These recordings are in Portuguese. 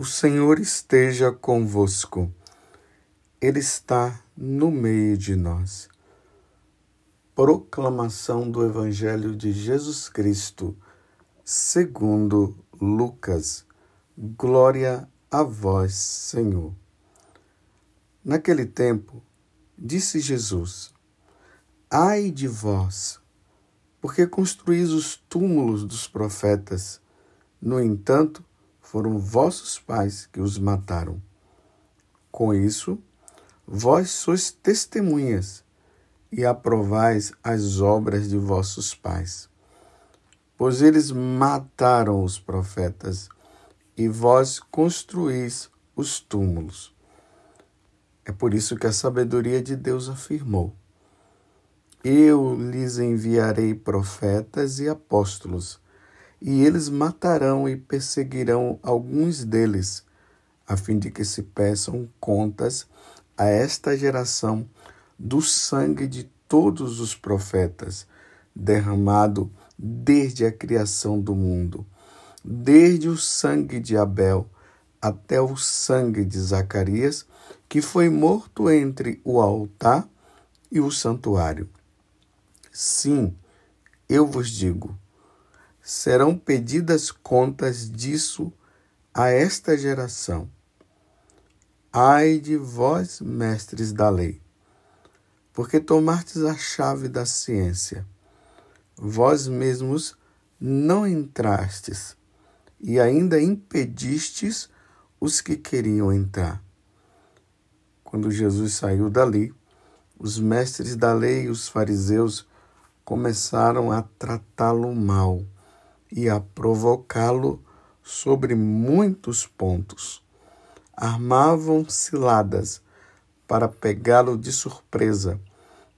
O Senhor esteja convosco, Ele está no meio de nós. Proclamação do Evangelho de Jesus Cristo, segundo Lucas. Glória a vós, Senhor. Naquele tempo, disse Jesus: Ai de vós, porque construís os túmulos dos profetas. No entanto, foram vossos pais que os mataram. Com isso, vós sois testemunhas e aprovais as obras de vossos pais. Pois eles mataram os profetas e vós construís os túmulos. É por isso que a sabedoria de Deus afirmou: Eu lhes enviarei profetas e apóstolos e eles matarão e perseguirão alguns deles, a fim de que se peçam contas a esta geração do sangue de todos os profetas, derramado desde a criação do mundo, desde o sangue de Abel até o sangue de Zacarias, que foi morto entre o altar e o santuário. Sim, eu vos digo, serão pedidas contas disso a esta geração. Ai de vós, mestres da lei, porque tomastes a chave da ciência. Vós mesmos não entrastes e ainda impedistes os que queriam entrar. Quando Jesus saiu dali, os mestres da lei e os fariseus começaram a tratá-lo mal e a provocá-lo sobre muitos pontos. Armavam ciladas para pegá-lo de surpresa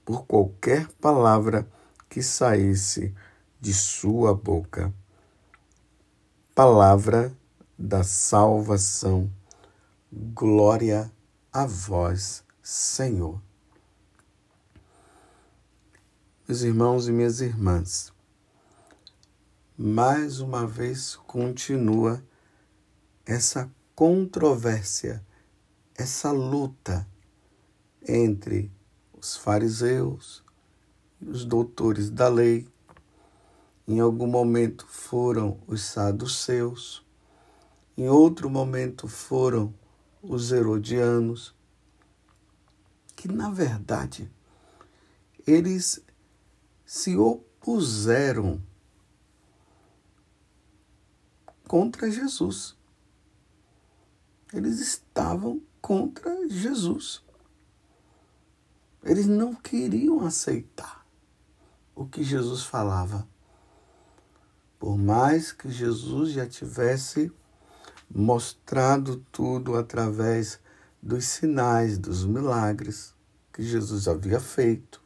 por qualquer palavra que saísse de sua boca. Palavra da salvação. Glória a vós, Senhor. Meus irmãos e minhas irmãs, mais uma vez continua essa controvérsia, essa luta entre os fariseus e os doutores da lei. Em algum momento foram os saduceus, em outro momento foram os herodianos, que na verdade eles se opuseram contra Jesus. Eles estavam contra Jesus. Eles não queriam aceitar o que Jesus falava. Por mais que Jesus já tivesse mostrado tudo através dos sinais, dos milagres que Jesus havia feito,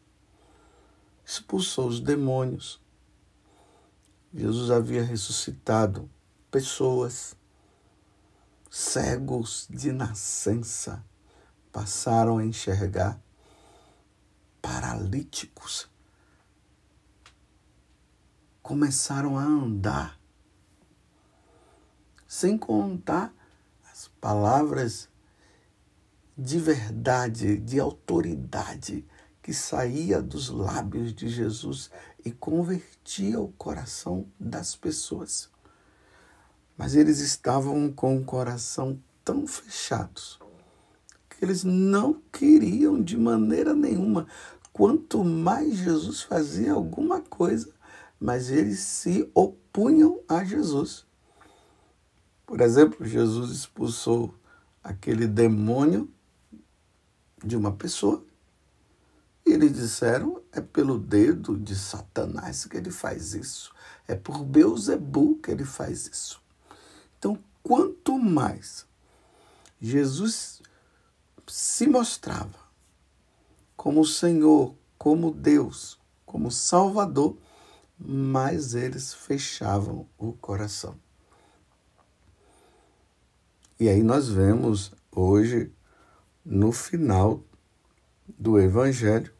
expulsou os demônios. Jesus havia ressuscitado pessoas cegos de nascença passaram a enxergar, paralíticos começaram a andar, sem contar as palavras de verdade, de autoridade que saía dos lábios de Jesus e convertia o coração das pessoas. Mas eles estavam com o coração tão fechados que eles não queriam de maneira nenhuma. Quanto mais Jesus fazia alguma coisa, mas eles se opunham a Jesus. Por exemplo, Jesus expulsou aquele demônio de uma pessoa. E eles disseram: é pelo dedo de Satanás que ele faz isso, é por Beuzebu que ele faz isso. Então, quanto mais Jesus se mostrava como Senhor, como Deus, como Salvador, mais eles fechavam o coração. E aí nós vemos hoje, no final do Evangelho,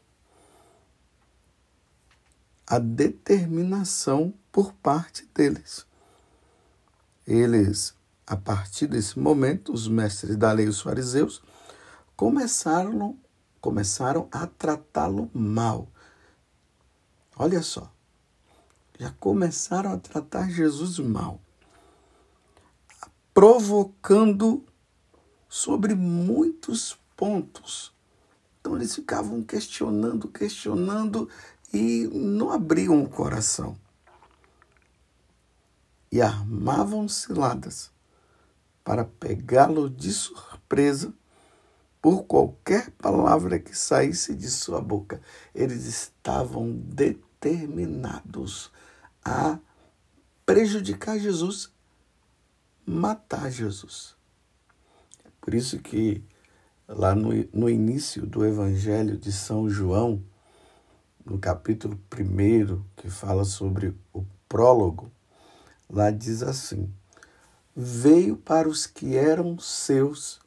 a determinação por parte deles eles a partir desse momento, os mestres da lei, os fariseus, começaram, começaram a tratá-lo mal. Olha só, já começaram a tratar Jesus mal, provocando sobre muitos pontos. Então eles ficavam questionando, questionando e não abriam o coração. E armavam ciladas para pegá-lo de surpresa por qualquer palavra que saísse de sua boca. Eles estavam determinados a prejudicar Jesus, matar Jesus. Por isso que lá no, no início do Evangelho de São João, no capítulo 1, que fala sobre o prólogo, lá diz assim: veio para os que eram seus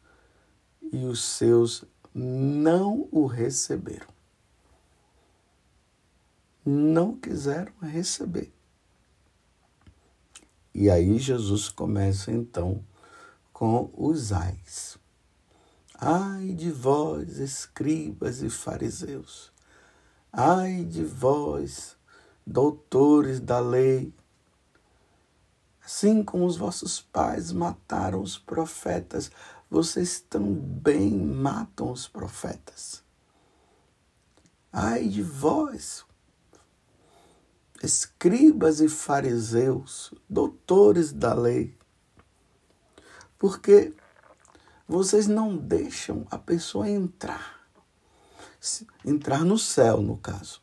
e os seus não o receberam. Não quiseram receber. E aí Jesus começa então com os ais. Ai de vós, escribas e fariseus, ai de vós, doutores da lei, Assim como os vossos pais mataram os profetas, vocês também matam os profetas. Ai de vós, escribas e fariseus, doutores da lei, porque vocês não deixam a pessoa entrar, entrar no céu, no caso.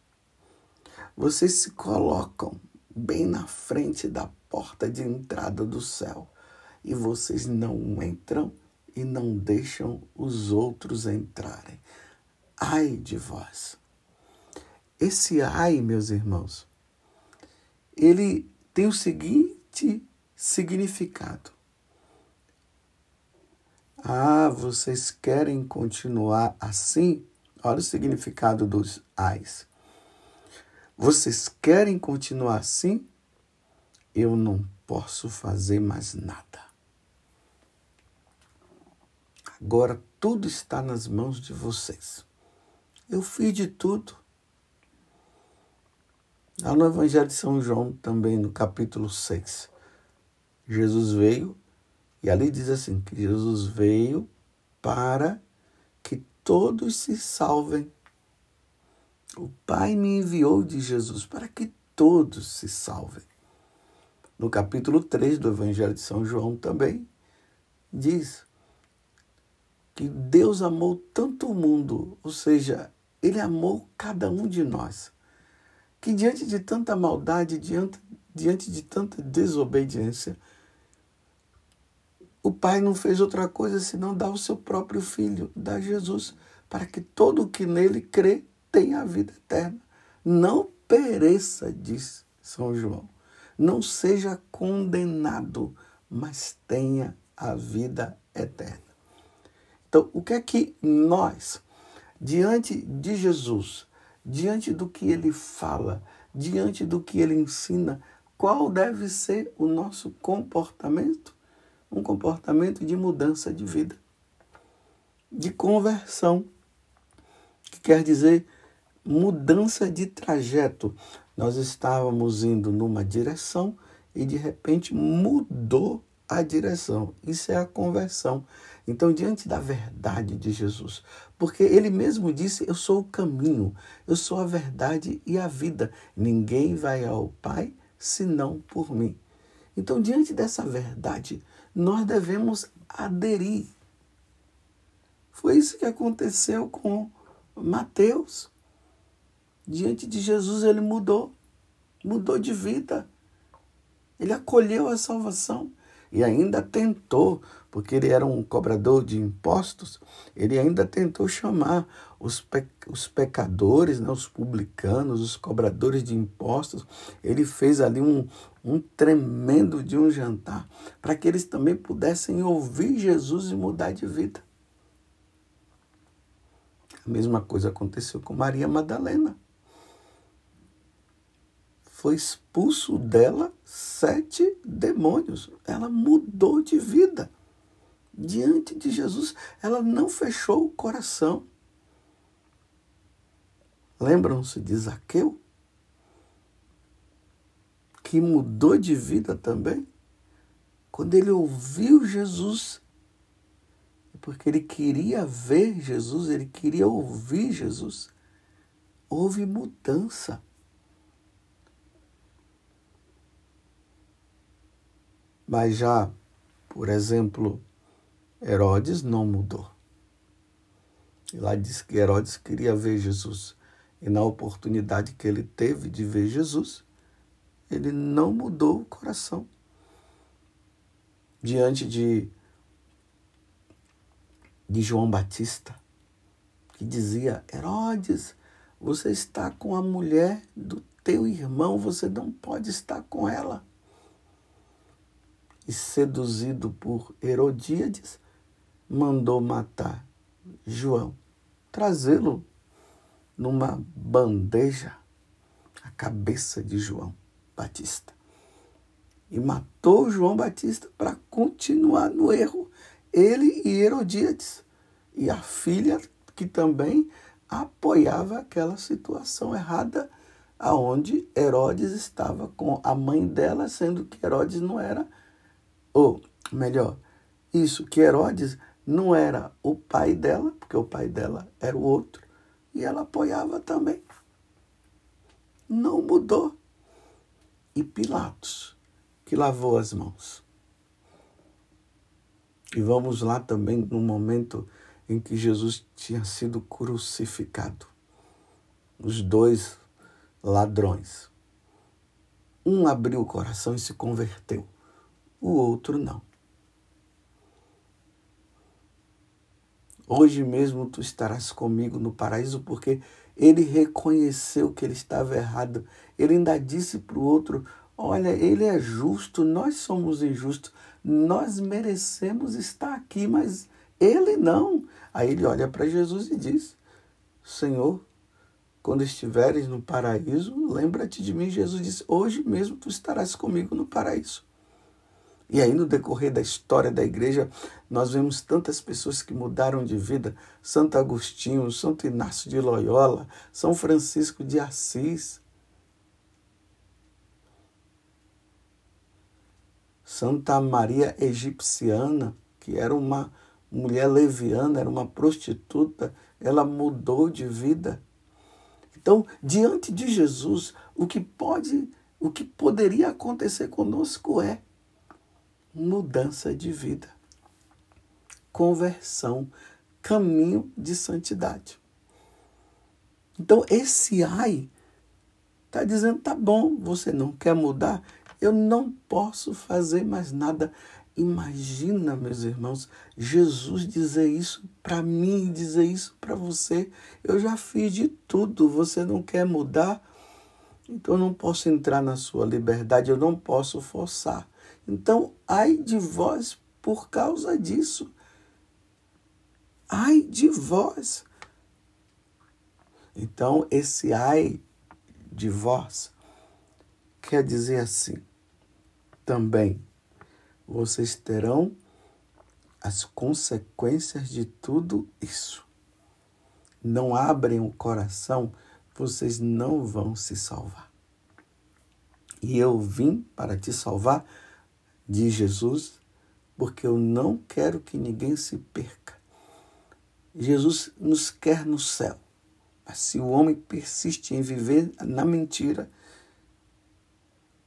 Vocês se colocam bem na frente da porta de entrada do céu. E vocês não entram e não deixam os outros entrarem. Ai de vós. Esse ai, meus irmãos, ele tem o seguinte significado. Ah, vocês querem continuar assim? Olha o significado dos ais. Vocês querem continuar assim? eu não posso fazer mais nada. Agora tudo está nas mãos de vocês. Eu fiz de tudo. Lá no Evangelho de São João, também no capítulo 6, Jesus veio, e ali diz assim: que Jesus veio para que todos se salvem. O Pai me enviou de Jesus para que todos se salvem. No capítulo 3 do Evangelho de São João também, diz que Deus amou tanto o mundo, ou seja, Ele amou cada um de nós, que diante de tanta maldade, diante, diante de tanta desobediência, o Pai não fez outra coisa senão dar o seu próprio Filho, dar Jesus, para que todo o que nele crê tenha a vida eterna. Não pereça, diz São João não seja condenado, mas tenha a vida eterna. Então, o que é que nós, diante de Jesus, diante do que ele fala, diante do que ele ensina, qual deve ser o nosso comportamento? Um comportamento de mudança de vida, de conversão, que quer dizer mudança de trajeto. Nós estávamos indo numa direção e de repente mudou a direção. Isso é a conversão. Então, diante da verdade de Jesus, porque ele mesmo disse: Eu sou o caminho, eu sou a verdade e a vida. Ninguém vai ao Pai senão por mim. Então, diante dessa verdade, nós devemos aderir. Foi isso que aconteceu com Mateus. Diante de Jesus ele mudou, mudou de vida. Ele acolheu a salvação e ainda tentou, porque ele era um cobrador de impostos, ele ainda tentou chamar os, pe os pecadores, né, os publicanos, os cobradores de impostos. Ele fez ali um, um tremendo de um jantar para que eles também pudessem ouvir Jesus e mudar de vida. A mesma coisa aconteceu com Maria Madalena foi expulso dela sete demônios. Ela mudou de vida. Diante de Jesus, ela não fechou o coração. Lembram-se de Zaqueu? Que mudou de vida também? Quando ele ouviu Jesus, porque ele queria ver Jesus, ele queria ouvir Jesus, houve mudança. Mas já, por exemplo, Herodes não mudou. E lá diz que Herodes queria ver Jesus. E na oportunidade que ele teve de ver Jesus, ele não mudou o coração. Diante de, de João Batista, que dizia: Herodes, você está com a mulher do teu irmão, você não pode estar com ela. E seduzido por Herodíades, mandou matar João, trazê-lo numa bandeja a cabeça de João Batista. E matou João Batista para continuar no erro, ele e Herodíades, e a filha que também apoiava aquela situação errada aonde Herodes estava com a mãe dela, sendo que Herodes não era, ou melhor, isso que Herodes não era o pai dela, porque o pai dela era o outro, e ela apoiava também. Não mudou. E Pilatos, que lavou as mãos. E vamos lá também no momento em que Jesus tinha sido crucificado. Os dois ladrões. Um abriu o coração e se converteu, o outro não. Hoje mesmo tu estarás comigo no paraíso, porque ele reconheceu que ele estava errado. Ele ainda disse para o outro: Olha, ele é justo, nós somos injustos, nós merecemos estar aqui, mas ele não. Aí ele olha para Jesus e diz: Senhor, quando estiveres no paraíso, lembra-te de mim. Jesus disse: Hoje mesmo tu estarás comigo no paraíso. E aí, no decorrer da história da igreja, nós vemos tantas pessoas que mudaram de vida: Santo Agostinho, Santo Inácio de Loyola, São Francisco de Assis, Santa Maria Egipciana, que era uma mulher leviana, era uma prostituta, ela mudou de vida. Então, diante de Jesus, o que pode, o que poderia acontecer conosco é mudança de vida, conversão, caminho de santidade. Então, esse ai está dizendo: tá bom, você não quer mudar, eu não posso fazer mais nada. Imagina, meus irmãos, Jesus dizer isso para mim, dizer isso para você. Eu já fiz de tudo, você não quer mudar? Então eu não posso entrar na sua liberdade, eu não posso forçar. Então, ai de vós por causa disso. Ai de vós. Então, esse ai de vós quer dizer assim: também vocês terão as consequências de tudo isso. Não abrem o coração, vocês não vão se salvar. E eu vim para te salvar de Jesus, porque eu não quero que ninguém se perca. Jesus nos quer no céu, mas se o homem persiste em viver na mentira,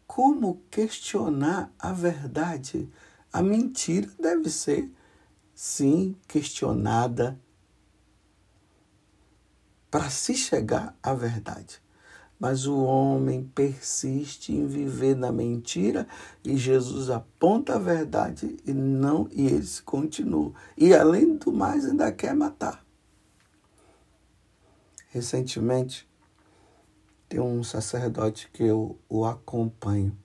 como questionar a verdade? A mentira deve ser, sim, questionada para se chegar à verdade. Mas o homem persiste em viver na mentira e Jesus aponta a verdade e não e eles continuam. E além do mais ainda quer matar. Recentemente tem um sacerdote que eu o acompanho.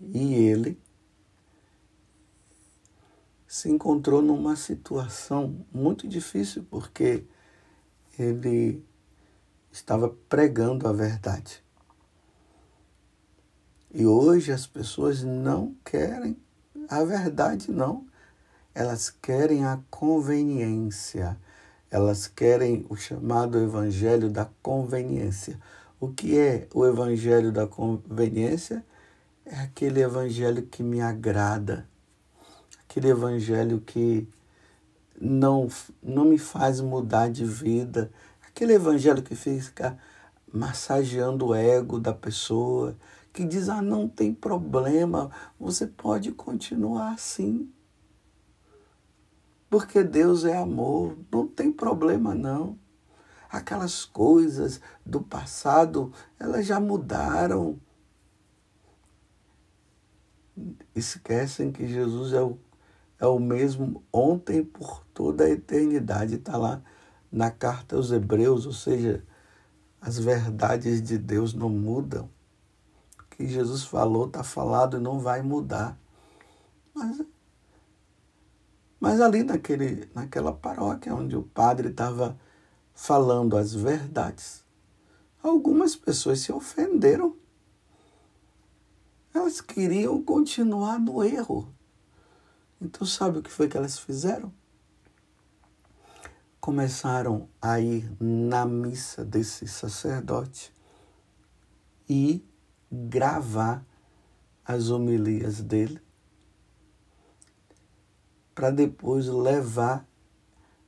E ele se encontrou numa situação muito difícil porque ele estava pregando a verdade. E hoje as pessoas não querem a verdade, não. Elas querem a conveniência. Elas querem o chamado evangelho da conveniência. O que é o evangelho da conveniência? É aquele evangelho que me agrada, aquele evangelho que não, não me faz mudar de vida, aquele evangelho que fica massageando o ego da pessoa, que diz: ah, não tem problema, você pode continuar assim. Porque Deus é amor, não tem problema não. Aquelas coisas do passado, elas já mudaram. Esquecem que Jesus é o, é o mesmo ontem por toda a eternidade. Está lá na carta aos Hebreus, ou seja, as verdades de Deus não mudam que Jesus falou está falado e não vai mudar. Mas, mas ali naquele, naquela paróquia onde o padre estava falando as verdades, algumas pessoas se ofenderam. Elas queriam continuar no erro. Então, sabe o que foi que elas fizeram? Começaram a ir na missa desse sacerdote e gravar as homilias dele para depois levar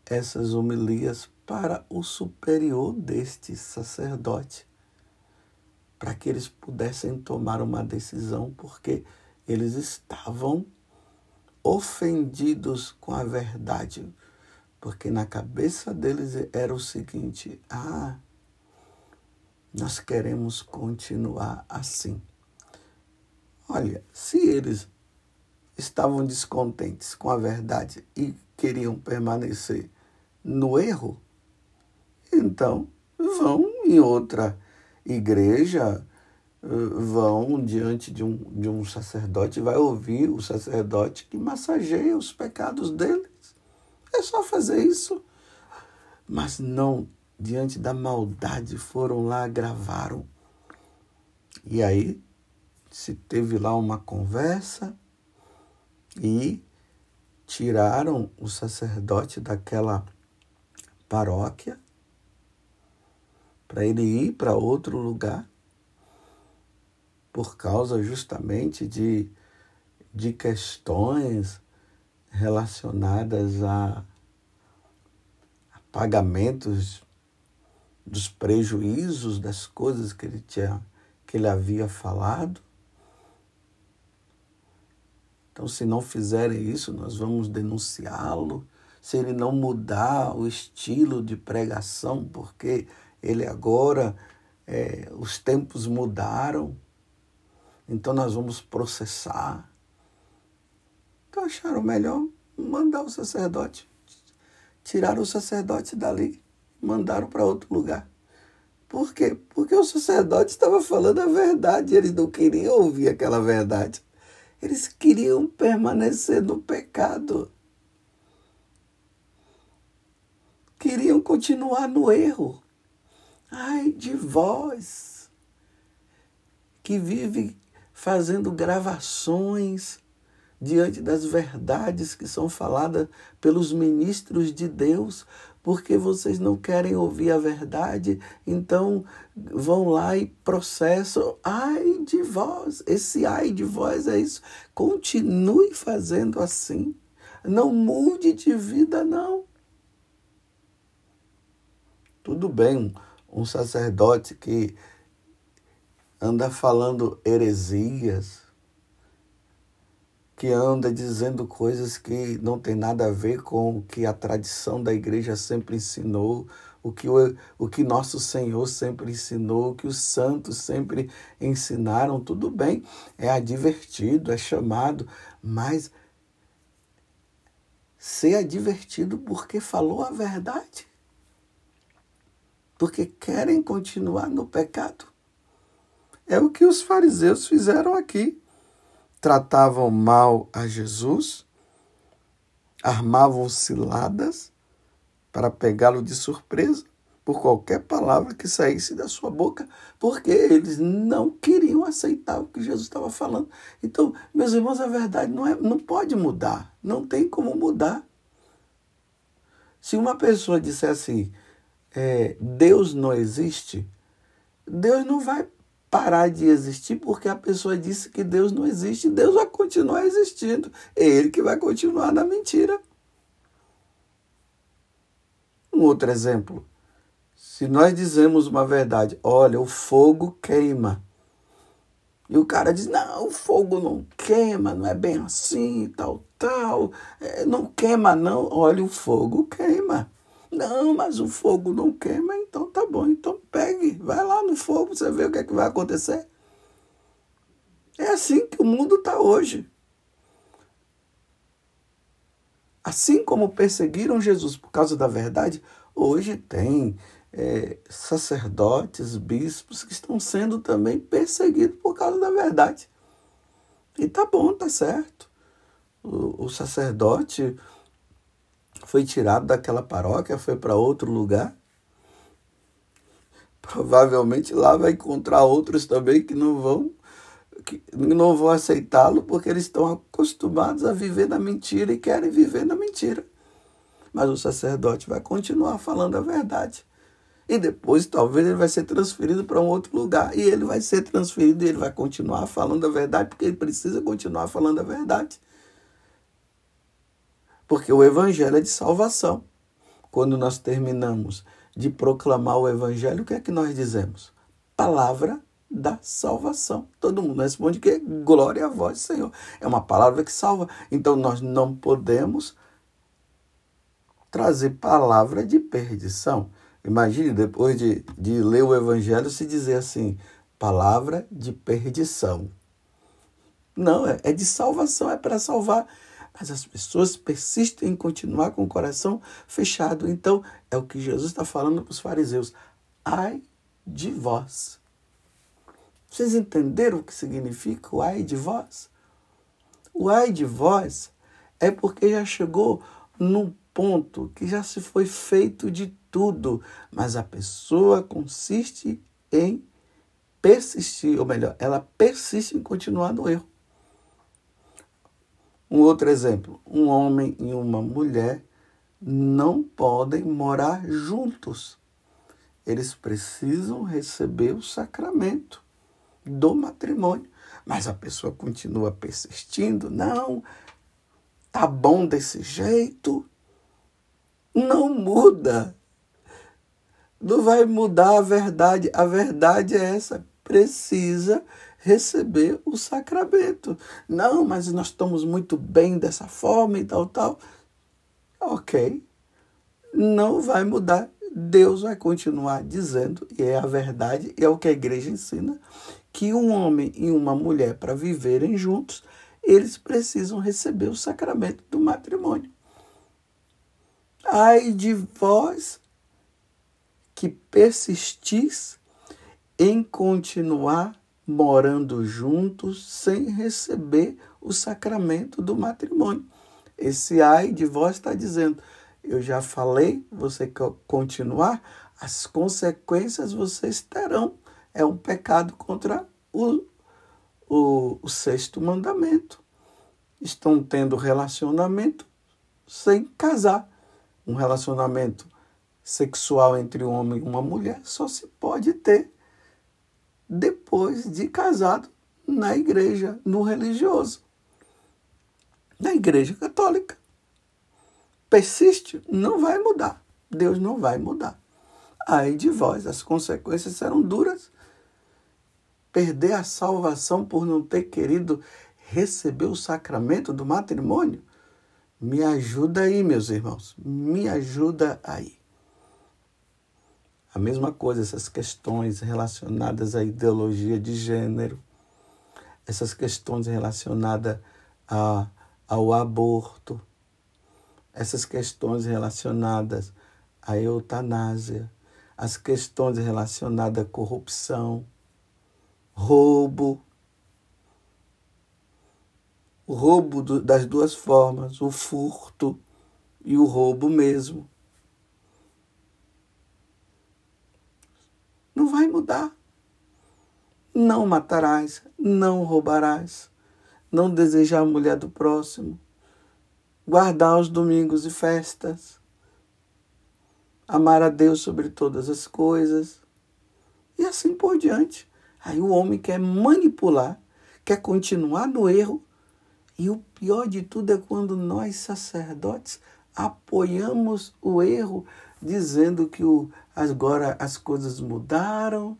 essas homilias para o superior deste sacerdote, para que eles pudessem tomar uma decisão, porque eles estavam ofendidos com a verdade, porque na cabeça deles era o seguinte: ah, nós queremos continuar assim. Olha, se eles estavam descontentes com a verdade e queriam permanecer no erro, então vão em outra igreja, vão diante de um, de um sacerdote, vai ouvir o sacerdote que massageia os pecados deles. É só fazer isso. Mas não diante da maldade, foram lá, gravaram. E aí se teve lá uma conversa e tiraram o sacerdote daquela paróquia para ele ir para outro lugar por causa justamente de, de questões relacionadas a, a pagamentos dos prejuízos das coisas que ele tinha que ele havia falado. Então, se não fizerem isso, nós vamos denunciá-lo. Se ele não mudar o estilo de pregação, porque ele agora, é, os tempos mudaram, então nós vamos processar. Então acharam melhor mandar o sacerdote, tirar o sacerdote dali mandaram para outro lugar. Por quê? Porque o sacerdote estava falando a verdade, eles não queriam ouvir aquela verdade. Eles queriam permanecer no pecado. Queriam continuar no erro. Ai de vós que vive fazendo gravações diante das verdades que são faladas pelos ministros de Deus, porque vocês não querem ouvir a verdade, então vão lá e processam. Ai de vós, esse ai de vós é isso. Continue fazendo assim. Não mude de vida, não. Tudo bem, um sacerdote que anda falando heresias, que anda dizendo coisas que não tem nada a ver com o que a tradição da igreja sempre ensinou, o que, o, o que nosso Senhor sempre ensinou, o que os santos sempre ensinaram, tudo bem, é advertido, é chamado, mas ser advertido porque falou a verdade. Porque querem continuar no pecado. É o que os fariseus fizeram aqui tratavam mal a Jesus, armavam ciladas para pegá-lo de surpresa, por qualquer palavra que saísse da sua boca, porque eles não queriam aceitar o que Jesus estava falando. Então, meus irmãos, a verdade não, é, não pode mudar, não tem como mudar. Se uma pessoa disser assim, é, Deus não existe, Deus não vai parar de existir porque a pessoa disse que Deus não existe, Deus vai continuar existindo. É Ele que vai continuar na mentira. Um outro exemplo. Se nós dizemos uma verdade, olha, o fogo queima. E o cara diz, não, o fogo não queima, não é bem assim, tal, tal. É, não queima, não. Olha, o fogo queima. Não, mas o fogo não queima, então tá bom. Então pegue, vai lá no fogo, você vê o que é que vai acontecer. É assim que o mundo está hoje. Assim como perseguiram Jesus por causa da verdade, hoje tem é, sacerdotes, bispos que estão sendo também perseguidos por causa da verdade. E tá bom, tá certo. O, o sacerdote foi tirado daquela paróquia, foi para outro lugar. Provavelmente lá vai encontrar outros também que não vão que não vão aceitá-lo porque eles estão acostumados a viver na mentira e querem viver na mentira. Mas o sacerdote vai continuar falando a verdade. E depois talvez ele vai ser transferido para um outro lugar. E ele vai ser transferido e ele vai continuar falando a verdade, porque ele precisa continuar falando a verdade. Porque o evangelho é de salvação. Quando nós terminamos de proclamar o evangelho, o que é que nós dizemos? Palavra da salvação. Todo mundo responde que glória a vós, Senhor. É uma palavra que salva. Então nós não podemos trazer palavra de perdição. Imagine, depois de, de ler o Evangelho, se dizer assim: palavra de perdição. Não, é, é de salvação, é para salvar. Mas as pessoas persistem em continuar com o coração fechado. Então, é o que Jesus está falando para os fariseus: ai de vós. Vocês entenderam o que significa o ai de vós? O ai de vós é porque já chegou num ponto que já se foi feito de tudo, mas a pessoa consiste em persistir, ou melhor, ela persiste em continuar no erro. Um outro exemplo: um homem e uma mulher não podem morar juntos. Eles precisam receber o sacramento do matrimônio. Mas a pessoa continua persistindo, não, tá bom desse jeito, não muda. Não vai mudar a verdade. A verdade é essa. Precisa receber o sacramento. Não, mas nós estamos muito bem dessa forma e tal, tal. Ok. Não vai mudar. Deus vai continuar dizendo, e é a verdade, e é o que a igreja ensina, que um homem e uma mulher, para viverem juntos, eles precisam receber o sacramento do matrimônio. Ai de vós que persistis em continuar morando juntos sem receber o sacramento do matrimônio. Esse ai de vós está dizendo: eu já falei, você quer continuar, as consequências vocês terão. É um pecado contra o, o, o sexto mandamento. Estão tendo relacionamento sem casar um relacionamento sexual entre um homem e uma mulher só se pode ter depois de casado na igreja, no religioso. Na igreja católica. Persiste, não vai mudar. Deus não vai mudar. Aí de vós, as consequências serão duras. Perder a salvação por não ter querido receber o sacramento do matrimônio me ajuda aí, meus irmãos. Me ajuda aí. A mesma coisa, essas questões relacionadas à ideologia de gênero, essas questões relacionadas a, ao aborto, essas questões relacionadas à eutanásia, as questões relacionadas à corrupção, roubo, o roubo das duas formas, o furto e o roubo mesmo. Não vai mudar. Não matarás, não roubarás, não desejar a mulher do próximo, guardar os domingos e festas, amar a Deus sobre todas as coisas e assim por diante. Aí o homem quer manipular, quer continuar no erro, e o pior de tudo é quando nós, sacerdotes, apoiamos o erro, dizendo que o, agora as coisas mudaram,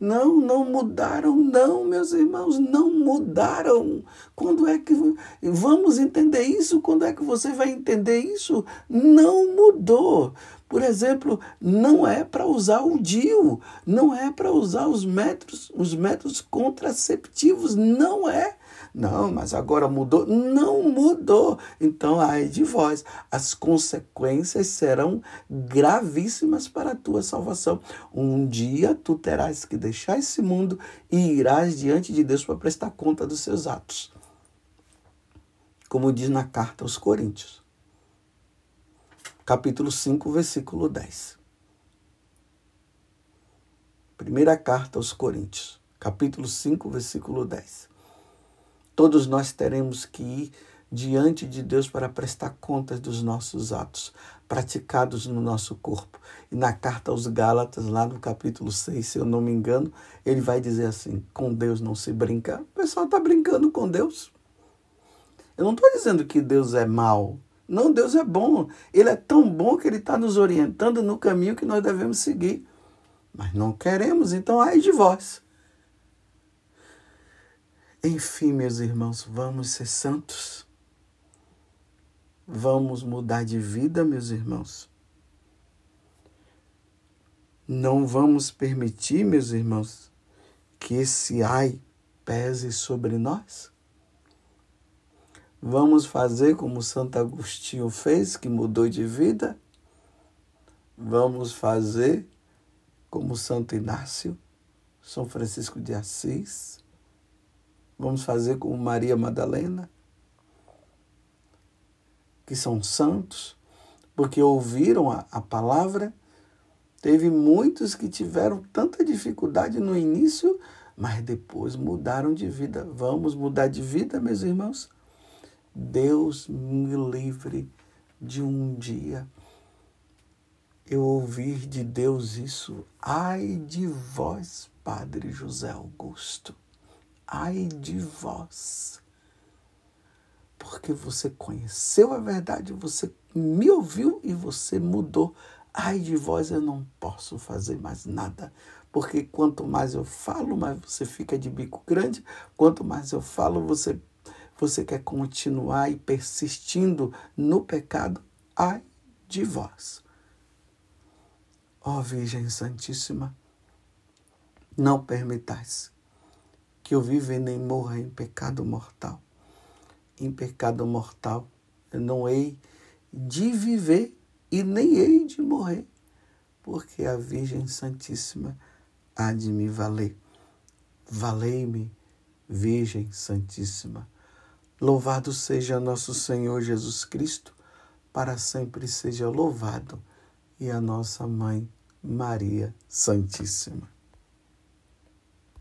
não, não mudaram, não, meus irmãos, não mudaram. Quando é que vamos entender isso? Quando é que você vai entender isso? Não mudou. Por exemplo, não é para usar o DIU, não é para usar os métodos, os métodos contraceptivos, não é. Não, mas agora mudou. Não mudou. Então, ai de vós, as consequências serão gravíssimas para a tua salvação. Um dia tu terás que deixar esse mundo e irás diante de Deus para prestar conta dos seus atos. Como diz na carta aos Coríntios, capítulo 5, versículo 10. Primeira carta aos Coríntios, capítulo 5, versículo 10. Todos nós teremos que ir diante de Deus para prestar contas dos nossos atos praticados no nosso corpo. E na carta aos Gálatas, lá no capítulo 6, se eu não me engano, ele vai dizer assim: com Deus não se brinca. O pessoal está brincando com Deus. Eu não estou dizendo que Deus é mau. Não, Deus é bom. Ele é tão bom que ele está nos orientando no caminho que nós devemos seguir. Mas não queremos, então ai de vós. Enfim, meus irmãos, vamos ser santos. Vamos mudar de vida, meus irmãos. Não vamos permitir, meus irmãos, que esse ai pese sobre nós. Vamos fazer como Santo Agostinho fez, que mudou de vida. Vamos fazer como Santo Inácio, São Francisco de Assis Vamos fazer como Maria Madalena, que são santos, porque ouviram a, a palavra. Teve muitos que tiveram tanta dificuldade no início, mas depois mudaram de vida. Vamos mudar de vida, meus irmãos? Deus me livre de um dia eu ouvir de Deus isso. Ai de vós, Padre José Augusto ai de vós. Porque você conheceu a verdade, você me ouviu e você mudou. Ai de vós, eu não posso fazer mais nada. Porque quanto mais eu falo, mais você fica de bico grande. Quanto mais eu falo, você, você quer continuar e persistindo no pecado. Ai de vós. Ó oh, Virgem Santíssima, não permitais que eu viva e nem morra em pecado mortal. Em pecado mortal eu não hei de viver e nem hei de morrer, porque a Virgem Santíssima há de me valer. Valei-me, Virgem Santíssima. Louvado seja nosso Senhor Jesus Cristo, para sempre seja louvado, e a nossa Mãe Maria Santíssima.